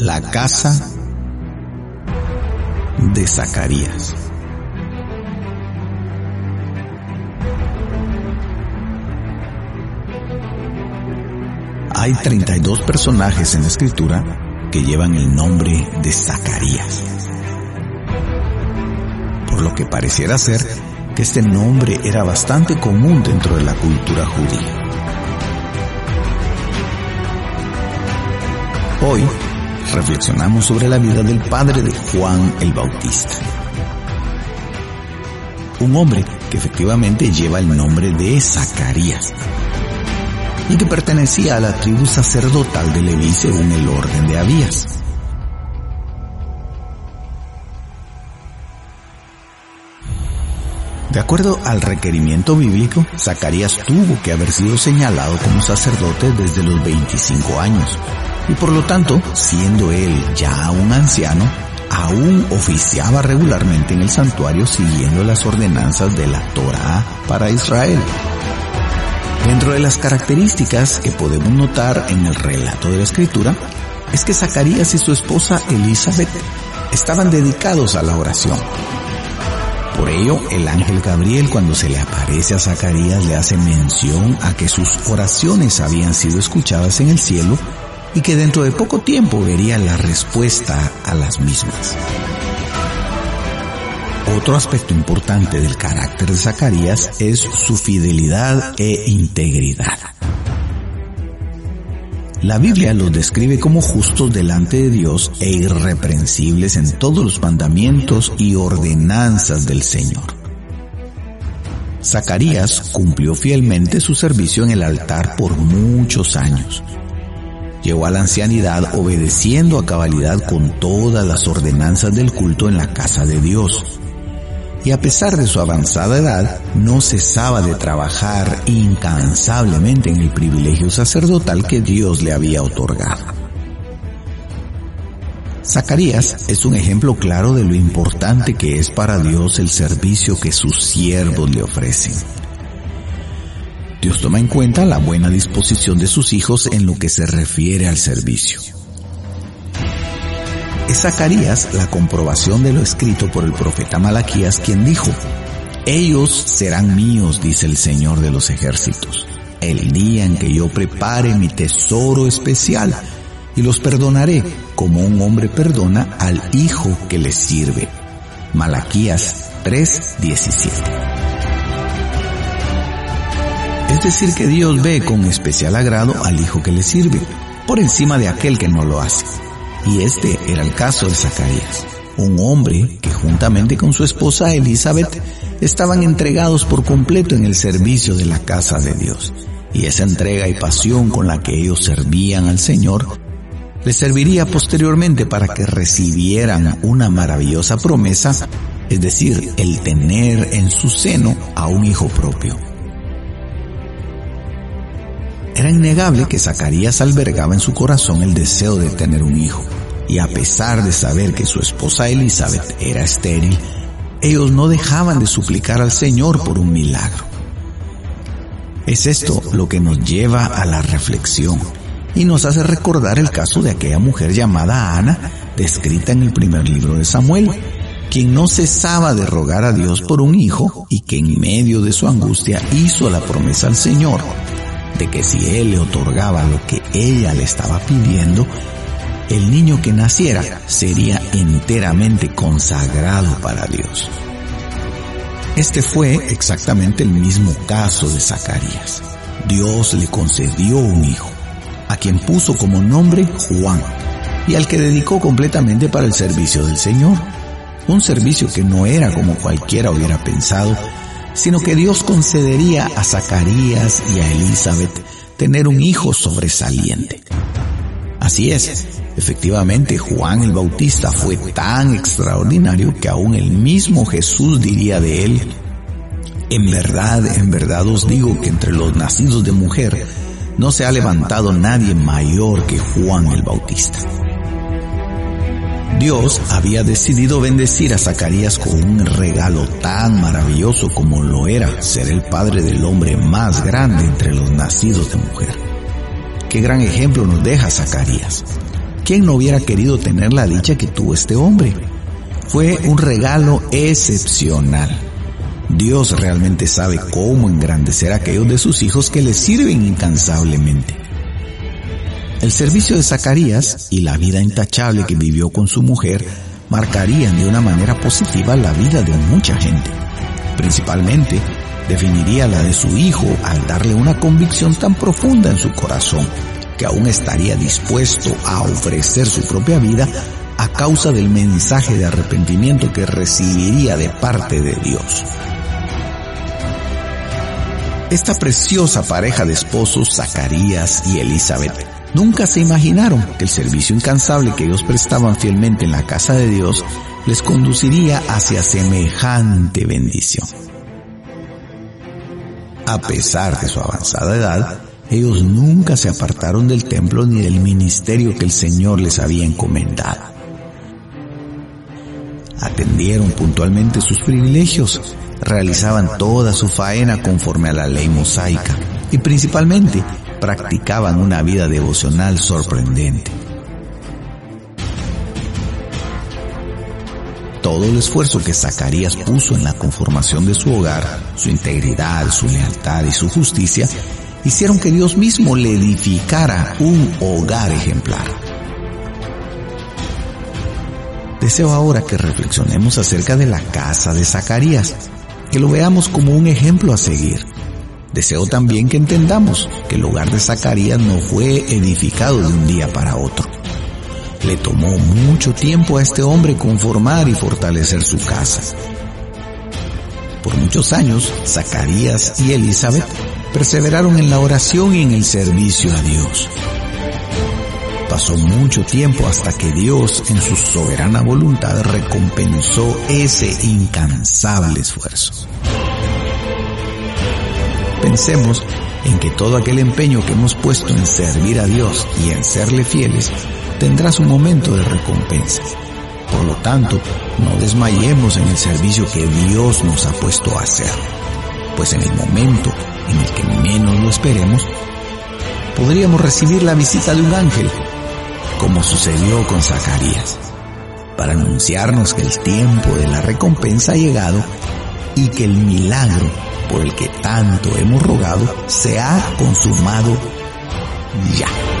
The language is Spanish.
La casa de Zacarías. Hay 32 personajes en la escritura que llevan el nombre de Zacarías. Por lo que pareciera ser que este nombre era bastante común dentro de la cultura judía. Hoy reflexionamos sobre la vida del padre de Juan el Bautista. Un hombre que efectivamente lleva el nombre de Zacarías y que pertenecía a la tribu sacerdotal de Leví según el orden de Abías. De acuerdo al requerimiento bíblico, Zacarías tuvo que haber sido señalado como sacerdote desde los 25 años, y por lo tanto, siendo él ya un anciano, aún oficiaba regularmente en el santuario siguiendo las ordenanzas de la Torah para Israel. Dentro de las características que podemos notar en el relato de la escritura, es que Zacarías y su esposa Elizabeth estaban dedicados a la oración. Por ello, el ángel Gabriel cuando se le aparece a Zacarías le hace mención a que sus oraciones habían sido escuchadas en el cielo y que dentro de poco tiempo vería la respuesta a las mismas. Otro aspecto importante del carácter de Zacarías es su fidelidad e integridad. La Biblia los describe como justos delante de Dios e irreprensibles en todos los mandamientos y ordenanzas del Señor. Zacarías cumplió fielmente su servicio en el altar por muchos años. Llegó a la ancianidad obedeciendo a cabalidad con todas las ordenanzas del culto en la casa de Dios y a pesar de su avanzada edad, no cesaba de trabajar incansablemente en el privilegio sacerdotal que Dios le había otorgado. Zacarías es un ejemplo claro de lo importante que es para Dios el servicio que sus siervos le ofrecen. Dios toma en cuenta la buena disposición de sus hijos en lo que se refiere al servicio. Es Zacarías la comprobación de lo escrito por el profeta Malaquías quien dijo, ellos serán míos, dice el Señor de los ejércitos, el día en que yo prepare mi tesoro especial y los perdonaré como un hombre perdona al hijo que le sirve. Malaquías 3:17. Es decir, que Dios ve con especial agrado al hijo que le sirve, por encima de aquel que no lo hace. Y este era el caso de Zacarías, un hombre que juntamente con su esposa Elizabeth estaban entregados por completo en el servicio de la casa de Dios. Y esa entrega y pasión con la que ellos servían al Señor les serviría posteriormente para que recibieran una maravillosa promesa, es decir, el tener en su seno a un hijo propio. Era innegable que Zacarías albergaba en su corazón el deseo de tener un hijo, y a pesar de saber que su esposa Elizabeth era estéril, ellos no dejaban de suplicar al Señor por un milagro. Es esto lo que nos lleva a la reflexión y nos hace recordar el caso de aquella mujer llamada Ana, descrita en el primer libro de Samuel, quien no cesaba de rogar a Dios por un hijo y que en medio de su angustia hizo la promesa al Señor de que si él le otorgaba lo que ella le estaba pidiendo, el niño que naciera sería enteramente consagrado para Dios. Este fue exactamente el mismo caso de Zacarías. Dios le concedió un hijo, a quien puso como nombre Juan, y al que dedicó completamente para el servicio del Señor. Un servicio que no era como cualquiera hubiera pensado, sino que Dios concedería a Zacarías y a Elizabeth tener un hijo sobresaliente. Así es, efectivamente Juan el Bautista fue tan extraordinario que aún el mismo Jesús diría de él, en verdad, en verdad os digo que entre los nacidos de mujer no se ha levantado nadie mayor que Juan el Bautista. Dios había decidido bendecir a Zacarías con un regalo tan maravilloso como lo era ser el padre del hombre más grande entre los nacidos de mujer. Qué gran ejemplo nos deja Zacarías, ¿Quién no hubiera querido tener la dicha que tuvo este hombre? Fue un regalo excepcional. Dios realmente sabe cómo engrandecer a aquellos de sus hijos que le sirven incansablemente. El servicio de Zacarías y la vida intachable que vivió con su mujer marcarían de una manera positiva la vida de mucha gente. Principalmente, definiría la de su hijo al darle una convicción tan profunda en su corazón que aún estaría dispuesto a ofrecer su propia vida a causa del mensaje de arrepentimiento que recibiría de parte de Dios. Esta preciosa pareja de esposos, Zacarías y Elizabeth, nunca se imaginaron que el servicio incansable que ellos prestaban fielmente en la casa de Dios les conduciría hacia semejante bendición. A pesar de su avanzada edad, ellos nunca se apartaron del templo ni del ministerio que el Señor les había encomendado. Atendieron puntualmente sus privilegios, realizaban toda su faena conforme a la ley mosaica y principalmente practicaban una vida devocional sorprendente. Todo el esfuerzo que Zacarías puso en la conformación de su hogar, su integridad, su lealtad y su justicia, hicieron que Dios mismo le edificara un hogar ejemplar. Deseo ahora que reflexionemos acerca de la casa de Zacarías, que lo veamos como un ejemplo a seguir. Deseo también que entendamos que el hogar de Zacarías no fue edificado de un día para otro. Le tomó mucho tiempo a este hombre conformar y fortalecer su casa. Por muchos años, Zacarías y Elizabeth perseveraron en la oración y en el servicio a Dios. Pasó mucho tiempo hasta que Dios, en su soberana voluntad, recompensó ese incansable esfuerzo. Pensemos en que todo aquel empeño que hemos puesto en servir a Dios y en serle fieles tendrá su momento de recompensa. Por lo tanto, no desmayemos en el servicio que Dios nos ha puesto a hacer, pues en el momento en el que menos lo esperemos, podríamos recibir la visita de un ángel, como sucedió con Zacarías, para anunciarnos que el tiempo de la recompensa ha llegado y que el milagro por el que tanto hemos rogado se ha consumado ya.